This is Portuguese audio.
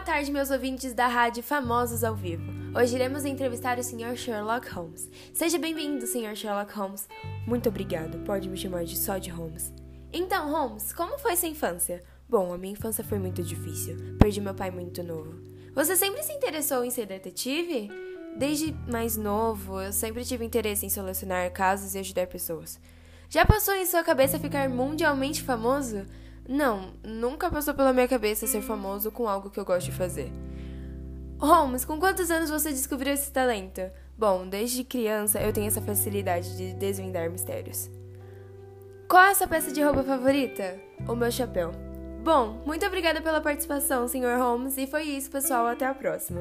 tarde, meus ouvintes da rádio Famosos ao Vivo. Hoje iremos entrevistar o Sr. Sherlock Holmes. Seja bem-vindo, Sr. Sherlock Holmes. Muito obrigado, pode me chamar de só de Holmes. Então, Holmes, como foi sua infância? Bom, a minha infância foi muito difícil. Perdi meu pai muito novo. Você sempre se interessou em ser detetive? Desde mais novo, eu sempre tive interesse em solucionar casos e ajudar pessoas. Já passou em sua cabeça ficar mundialmente famoso? Não, nunca passou pela minha cabeça ser famoso com algo que eu gosto de fazer. Holmes, com quantos anos você descobriu esse talento? Bom, desde criança eu tenho essa facilidade de desvendar mistérios. Qual é a sua peça de roupa favorita? O meu chapéu. Bom, muito obrigada pela participação, Sr. Holmes, e foi isso, pessoal. Até a próxima.